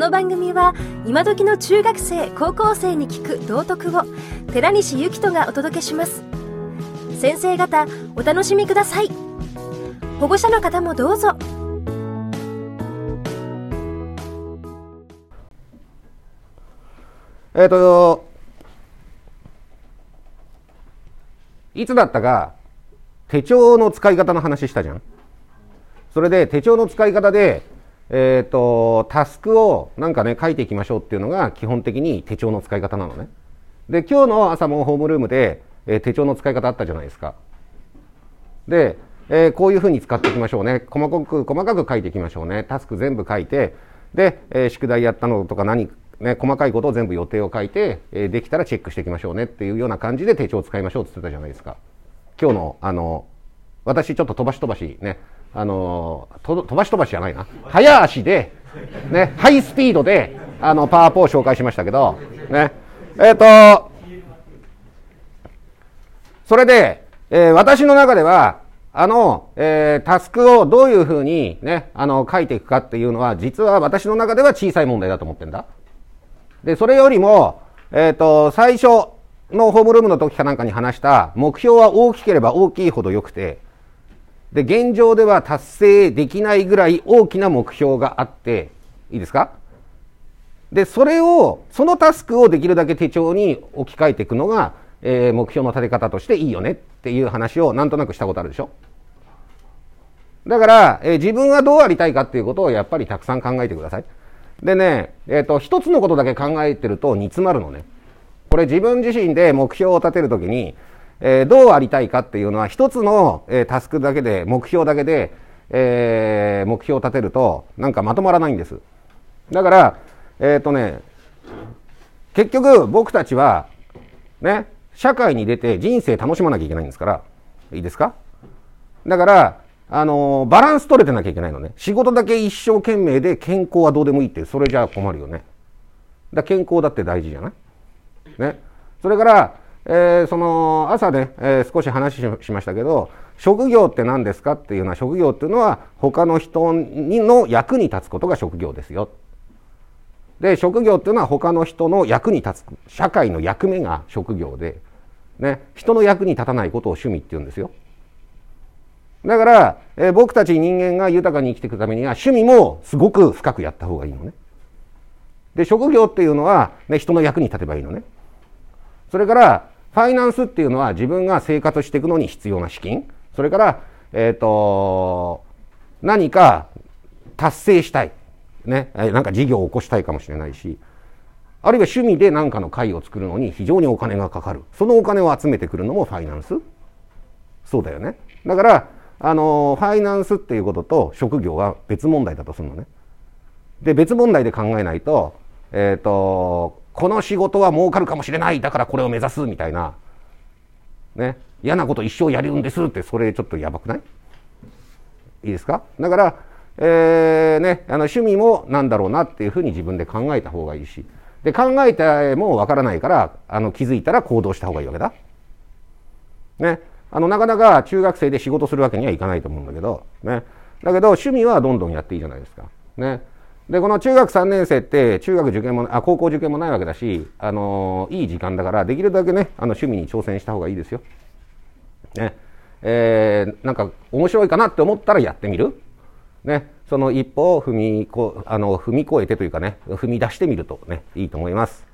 の番組は今時の中学生高校生に聞く道徳を寺西幸人がお届けします。先生方お楽しみください。保護者の方もどうぞ。えっ、といつだったか手帳の使い方の話したじゃん。それで手帳の使い方でえっ、ー、と、タスクをなんかね、書いていきましょうっていうのが基本的に手帳の使い方なのね。で、今日の朝もホームルームで、えー、手帳の使い方あったじゃないですか。で、えー、こういうふうに使っていきましょうね。細かく、細かく書いていきましょうね。タスク全部書いて、で、えー、宿題やったのとか何、ね、細かいことを全部予定を書いて、えー、できたらチェックしていきましょうねっていうような感じで手帳を使いましょうって言ってたじゃないですか。今日の、あの、私ちょっと飛ばし飛ばしね、あのと飛ばし飛ばしじゃないな早足で、ね、ハイスピードであのパワーポを紹介しましたけど、ね、えっ、ー、とそれで、えー、私の中ではあの、えー、タスクをどういうふうにね、あの、書いていくかっていうのは、実は私の中では小さい問題だと思ってんだ。で、それよりも、えっ、ー、と、最初のホームルームの時かなんかに話した、目標は大きければ大きいほど良くて、で、現状では達成できないぐらい大きな目標があって、いいですか？で、それを、そのタスクをできるだけ手帳に置き換えていくのが、えー、目標の立て方としていいよねっていう話をなんとなくしたことあるでしょ？だから、えー、自分はどうありたいかっていうことをやっぱりたくさん考えてください。でね、えっ、ー、と、一つのことだけ考えてると煮詰まるのね。これ自分自身で目標を立てるときに、えー、どうありたいかっていうのは一つの、えー、タスクだけで目標だけで、えー、目標を立てるとなんかまとまらないんです。だからえっ、とね結局僕たちはね社会に出て人生楽しまなきゃいけないんですからいいですか？だからあのバランス取れてなきゃいけないのね。仕事だけ一生懸命で健康はどうでもいいってそれじゃ困るよね。だ健康だって大事じゃない？ね。それからえー、その朝ね、えー、少し話しましたけど職業って何ですかっていうのは職業っていうのは他の人にの役に立つことが職業ですよ。で職業っていうのは他の人の役に立つ社会の役目が職業で、ね、人の役に立たないことを趣味って言うんですよ。だから、えー、僕たち人間が豊かに生きていくためには趣味もすごく深くやった方がいいのね。で職業っていうのは、ね、人の役に立てばいいのね。それからファイナンスっていうのは自分が生活していくのに必要な資金。それから、えっ、ー、と何か達成したい、ね、なんか事業を起こしたいかもしれないし。あるいは趣味で何かの会を作るのに非常にお金がかかる。そのお金を集めてくるのもファイナンス。そうだよね。だからあのファイナンスっていうことと職業は別問題だとするのね。で別問題で考えないとえっ、ー、とこの仕事は儲かるかもしれない。だからこれを目指すみたいな。ね。嫌なこと一生やるんですってそれちょっとやばくない？いいですか？だからえー、ねあの趣味もなんだろうなっていうふうに自分で考えた方がいいし。で考えてもわからないからあの気づいたら行動した方がいいわけだ。ね。あのなかなか中学生で仕事するわけにはいかないと思うんだけどね。だけど趣味はどんどんやっていいじゃないですか。ね。で、この中学3年生って中学受験も、あ、高校受験もないわけだし、あの、いい時間だから、できるだけね、あの、趣味に挑戦した方がいいですよ。ね。えー、なんか面白いかなって思ったらやってみる。ね。その一歩を踏みこ、あの、踏み越えてというかね、踏み出してみるとね、いいと思います。